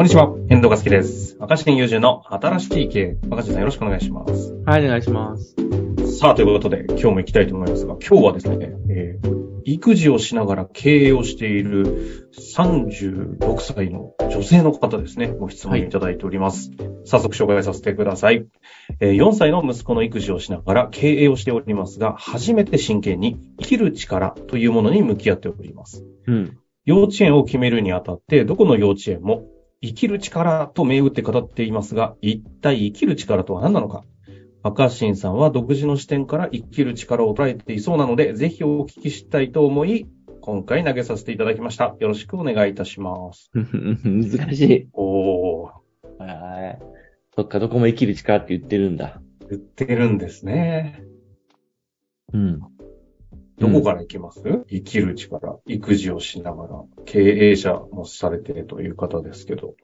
こんにちは、遠藤和樹です。若新友人の新しい経営。若新さんよろしくお願いします。はい、お願いします。さあ、ということで、今日も行きたいと思いますが、今日はですね、えー育児をしながら経営をしている36歳の女性の方ですね、ご質問いただいております。早速紹介させてください。えー4歳の息子の育児をしながら経営をしておりますが、初めて真剣に生きる力というものに向き合っております。うん。幼稚園を決めるにあたって、どこの幼稚園も生きる力と銘打って語っていますが、一体生きる力とは何なのか？赤新さんは独自の視点から生きる力を捉えていそうなので、ぜひお聞きしたいと思い、今回投げさせていただきました。よろしくお願いいたします。難しい。おー、はい。そっか、どこも生きる力って言ってるんだ。言ってるんですね。うん。どこから行きます、生きる力、育児をしながら、経営者もされているという方ですけど。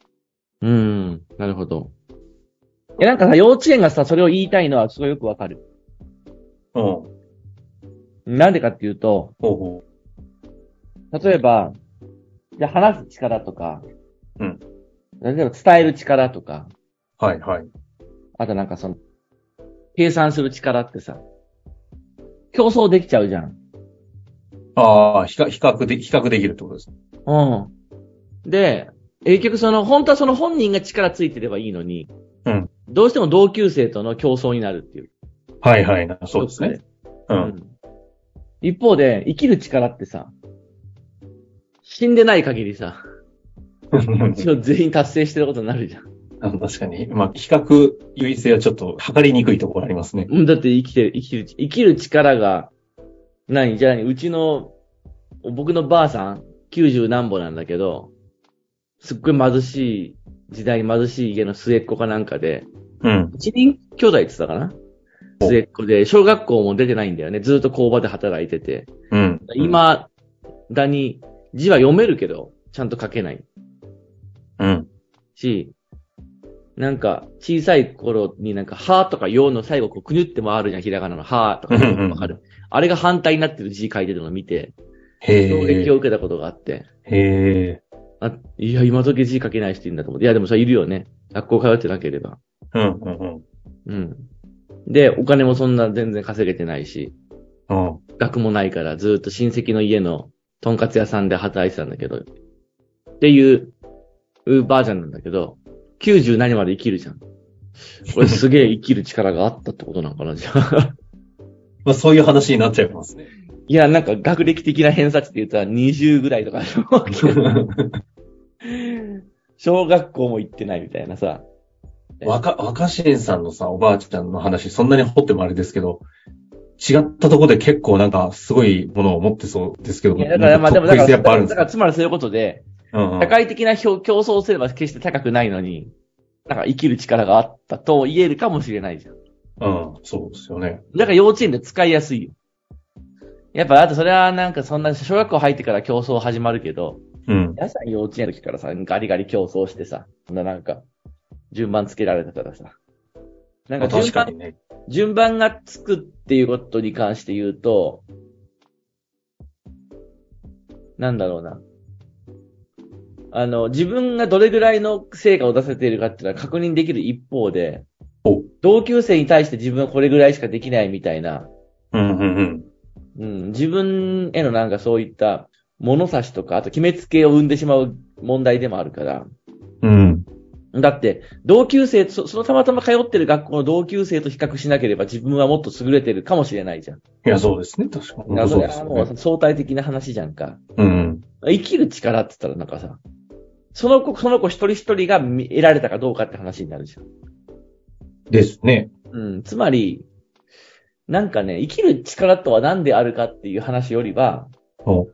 うん。なるほど。え、なんかさ、幼稚園がさ、それを言いたいのはすごいよくわかる。うん。ほなんでかっていうと、うほ例えば、じゃあ話す力とか、うん。例えば伝える力とか、う。はいはい。あとなんかその、計算する力ってさ、競争できちゃうじゃん。ああ、比較、比較で、比較できるってことです。うん。で、結局その、本当はその本人が力ついてればいいのに、うん。どうしても同級生との競争になるっていう。はいはいな。そうですね。う。うんん。一方で、生きる力ってさ、死んでない限りさ、一応全員達成してることになるじゃん。あの確かに。まあ、比較優位性はちょっと測りにくいところありますね。うんだって生きてる、生きてる、生きる力が、何じゃあ、うちの、僕のばあさん、90何歩なんだけど、すっごい貧しい時代に貧しい家の末っ子かなんかで、うん。一人兄弟って言ってたかな？末っ子で、小学校も出てないんだよね。ずっと工場で働いてて。うん。今だに字は読めるけど、ちゃんと書けないうん。し、なんか小さい頃になんか、はとかよの最後こうくにゅって回るじゃん、ひらがなのはとか、わかる？あれが反対になってる字書いてるのを見て。衝撃を受けたことがあって、へえ。あ、いや、今時字書けない人いるんだと思って。いや、でもそれいるよね。学校通ってなければ。うん、うん、うん。で、お金もそんな全然稼げてないし、うん。うん。学もないから、ずっと親戚の家のとんかつ屋さんで働いてたんだけど、っていう、うばあちゃんなんだけど、90何まで生きるじゃん。これすげえ生きる力があったってことなのかな、じゃあ。まあ、そういう話になっちゃいますね。いや、なんか学歴的な偏差値って言ったら20ぐらいとか 小学校も行ってないみたいなさ。若、若新さんのさ、おばあちゃんの話、そんなに掘ってもあれですけど、違ったところで結構なんか、すごいものを持ってそうですけどいや、だからまあでも、だから、だからつまりそういうことで、うんうん社会的な競競争すれば決して高くないのに、なんか生きる力があったと言えるかもしれないじゃん。うん、そうですよね。だから幼稚園で使いやすいよ。やっぱ、あとそれはなんかそんな小学校入ってから競争始まるけど、うん。皆さん幼稚園の時からさ、ガリガリ競争してさ、そんななんか、順番つけられてたらさ。なんまあか順番、確かにね。順番がつくっていうことに関して言うと、なんだろうな。あの、自分がどれぐらいの成果を出せているかっていうのは確認できる一方でお、同級生に対して自分はこれぐらいしかできないみたいな、うん、うん、うん。うん、自分へのなんかそういった物差しとか、あと決めつけを生んでしまう問題でもあるから。うん。だって、同級生、そそのたまたま通ってる学校の同級生と比較しなければ自分はもっと優れてるかもしれないじゃん。いや、そうですね。確かに。だからそそうはもうね。相対的な話じゃんか。うん。生きる力って言ったらなんかさ、その子、その子一人一人が見得られたかどうかって話になるじゃん。ですね。うん、つまり、なんかね、生きる力とは何であるかっていう話よりは、お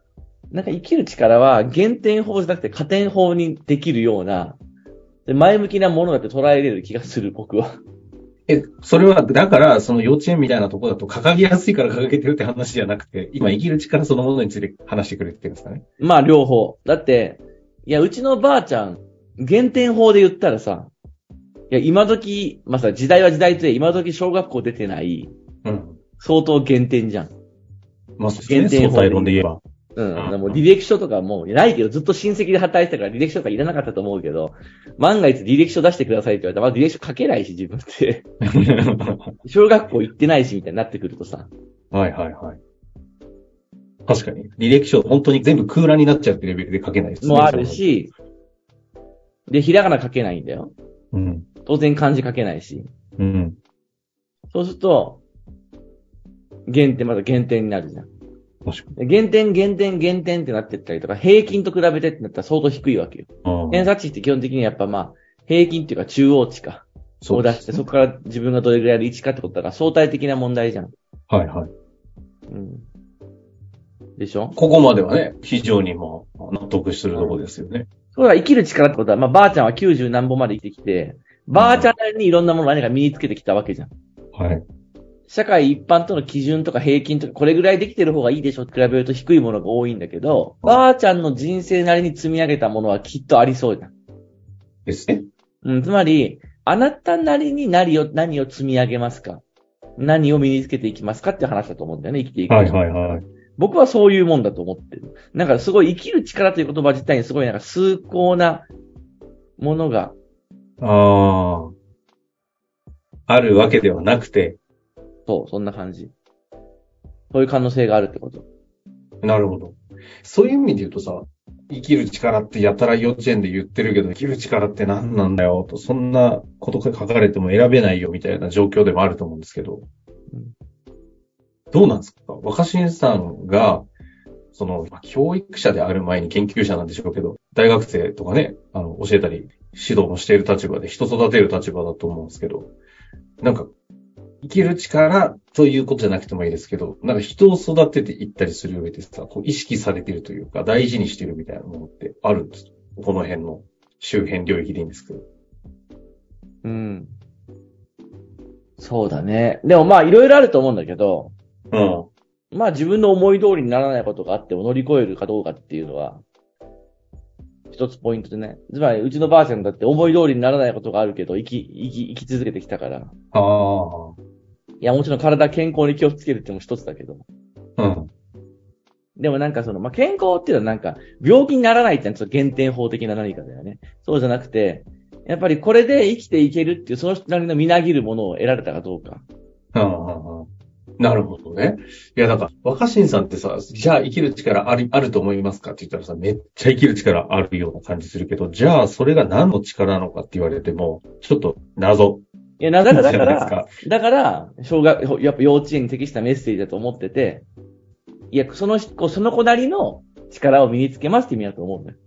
なんか生きる力は減点法じゃなくて加点法にできるような、で前向きなものだって捉えれる気がする、僕は。え、それは、だから、その幼稚園みたいなところだと掲げやすいから掲げてるって話じゃなくて、今生きる力そのものについて話してくれてるんですかね。まあ、両方。だって、いや、うちのばあちゃん、減点法で言ったらさ、いや、今時、まあさ、時代は時代とで、今時小学校出てない、うん。相当減点じゃん。まあ、そうですね。限定法相対論で言えば。うん。もう履歴書とかもうないけど、ずっと親戚で働いてたから履歴書とかいらなかったと思うけど、万が一履歴書出してくださいって言われたら、まあ、履歴書書けないし、自分って。小学校行ってないし、みたいになってくるとさ。はいはいはい。確かに。履歴書、本当に全部空欄になっちゃうってレベルで書けないですね。もあるし、で、ひらがな書けないんだよ。うん。当然漢字書けないし。うん。そうすると、減点、まだ減点になるじゃん。確かに。で減点、減点、減点ってなってったりとか、平均と比べてってなったら相当低いわけよ。あ偏差値って基本的にやっぱまあ、平均っていうか中央値か。を出して、そこから自分がどれぐらいの位置かってことだから相対的な問題じゃん。はいはい。うん。でしょ？ここまではね、非常にまあ、納得するところですよね。そうだ、生きる力ってことは、まあ、ばあちゃんは90何本まで生きてきて、ばあちゃんなりにいろんなもの何か身につけてきたわけじゃん。はい。社会一般との基準とか平均とか、これぐらいできてる方がいいでしょって比べると低いものが多いんだけど、ばあちゃんの人生なりに積み上げたものはきっとありそうじゃん。ですね。うん、つまり、あなたなりに何を、何を積み上げますか？何を身につけていきますかって話だと思うんだよね、生きていく。はいはいはい。僕はそういうもんだと思ってる。なんかすごい生きる力という言葉自体にすごいなんか崇高なものが、ああ。あるわけではなくて、そう、そんな感じ。そういう可能性があるってこと。なるほど。そういう意味で言うとさ、生きる力ってやたら幼稚園で言ってるけど、生きる力って何なんだよと、そんなことが書かれても選べないよみたいな状況でもあると思うんですけどうん。どうなんですか？若新さんが、その、まあ教育者である前に研究者なんでしょうけど、大学生とかね、あの、教えたり、指導もしている立場で人育てる立場だと思うんですけど、なんか、生きる力ということじゃなくてもいいですけど、なんか人を育てていったりする上でさ、こう意識されているというか、大事にしているみたいなものってあるんですこの辺の周辺領域でいいんですけど。うん。そうだね。でもまあいろいろあると思うんだけど、うん。まあ自分の思い通りにならないことがあっても乗り越えるかどうかっていうのは、一つポイントでね。つまり、うちのばあちゃんだって思い通りにならないことがあるけど、生き、生き、生き続けてきたから。ああ。いや、もちろん体健康に気をつけるっても一つだけど。うん。でもなんかその、まあ、健康っていうのはなんか、病気にならないっていうのはちょっと減点法的な何かだよね。そうじゃなくて、やっぱりこれで生きていけるっていう、その人なりのみなぎるものを得られたかどうか。なるほどね。いや、だから、若新さんってさ、じゃあ生きる力あり、あると思いますかって言ったらさ、めっちゃ生きる力あるような感じするけど、じゃあそれが何の力なのかって言われても、ちょっと謎。いや、なだから、だから、だから、小学、やっぱ幼稚園に適したメッセージだと思ってて、いや、その子、その子なりの力を身につけますって意味だと思うんだよ。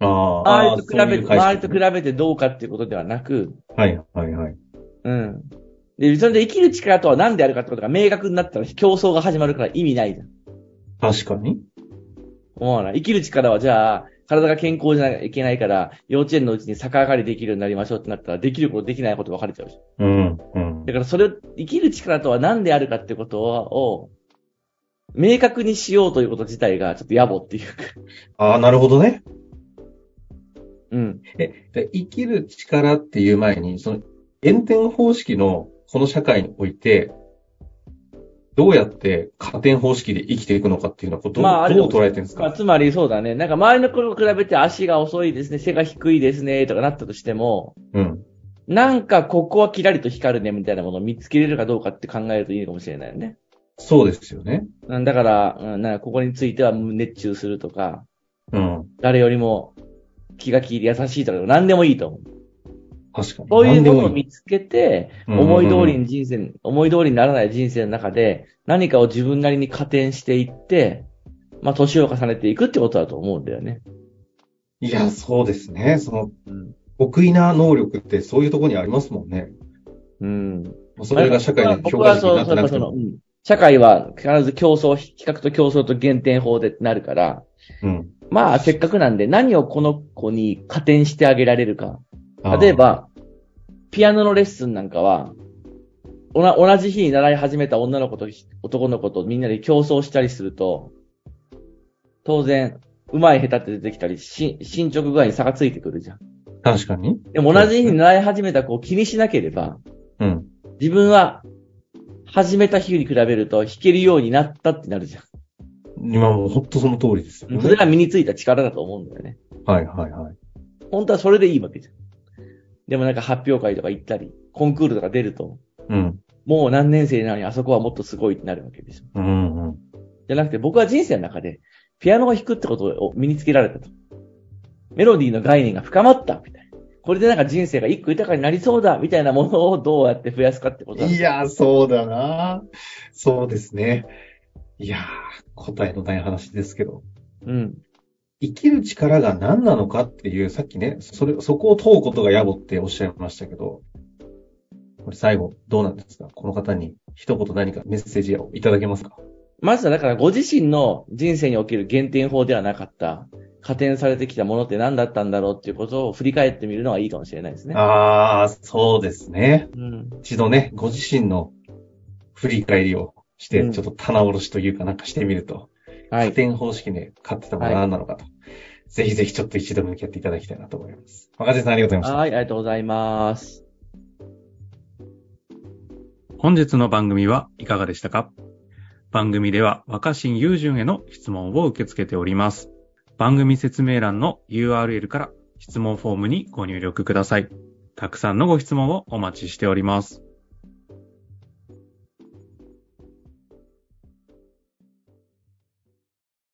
ああ。周りと比べて、周りと比べべてどうかっていうことではなく、はい、はい、はい。うん。で、それで生きる力とは何であるかってことが明確になったら競争が始まるから意味ないじゃん。確かに。思わない？生きる力はじゃあ、体が健康じゃなきゃいけないから、幼稚園のうちに逆上がりできるようになりましょうってなったら、できることできないこと分かれちゃうし。うん、うん。だからそれを、生きる力とは何であるかってことを、明確にしようということ自体がちょっと野暮っていうか。ああ、なるほどね。うん。え、で生きる力っていう前に、その、減点方式のこの社会において、どうやって加点方式で生きていくのかっていうのは、どう、まあどう捉えてるんですまあ、かつまりそうだね。なんか周りの子と比べて足が遅いですね、背が低いですね、とかなったとしても、うん。なんかここはキラリと光るね、みたいなものを見つけれるかどうかって考えるといいのかもしれないよね。そうですよね。うんだから、うん、なんかここについては熱中するとか、うん。誰よりも気が利いて優しいとか、何でもいいと思う。確かに。そういうものを見つけて、うん思い通りに人生、思い通りにならない人生の中で、何かを自分なりに加点していって、まあ、年を重ねていくってことだと思うんだよね。いや、そうですね。その、うん。得意な能力ってそういうところにありますもんね。うん。それが社会に僕評価軸になってなくても。のそのうん社会は必ず競争、比較と競争と減点法でなるから、うん。まあ、せっかくなんで何をこの子に加点してあげられるか。例え、ば、ピアノのレッスンなんかは、おな同じ日に習い始めた女の子と男の子とみんなで競争したりすると、当然、上手い下手って出てきたり、し進捗具合に差がついてくるじゃん。確かに。でも同じ日に習い始めた子を気にしなければ、うん。自分は始めた日に比べると弾けるようになったってなるじゃん。今もう本当その通りですよね。それが身についた力だと思うんだよね。はいはいはい。本当はそれでいいわけじゃん。でもなんか発表会とか行ったり、コンクールとか出ると、うん。もう何年生なのにあそこはもっとすごいってなるわけでしょ。うんうん。じゃなくて僕は人生の中で、ピアノを弾くってことを身につけられたと。メロディーの概念が深まった、みたいな。これでなんか人生が一個豊かになりそうだ、みたいなものをどうやって増やすかってことだいやー、そうだなそうですね。いやー、答えのない話ですけど。うん。生きる力が何なのかっていう、さっきね、それ、そこを問うことが野暮っておっしゃいましたけど、これ最後、どうなんですか？この方に一言何かメッセージをいただけますか？まずはだからご自身の人生における減点法ではなかった、加点されてきたものって何だったんだろうっていうことを振り返ってみるのはいいかもしれないですね。あー、そうですね。うん。一度ね、ご自身の振り返りをして、うんちょっと棚卸しというかなんかしてみると、はい。加点方式で買ってたものは何なのかと、ぜひぜひちょっと一度向き合っていただきたいなと思います。若手さんありがとうございました。はい、ありがとうございます。本日の番組はいかがでしたか？番組では若新雄純への質問を受け付けております。番組説明欄の URL から質問フォームにご入力ください。たくさんのご質問をお待ちしております。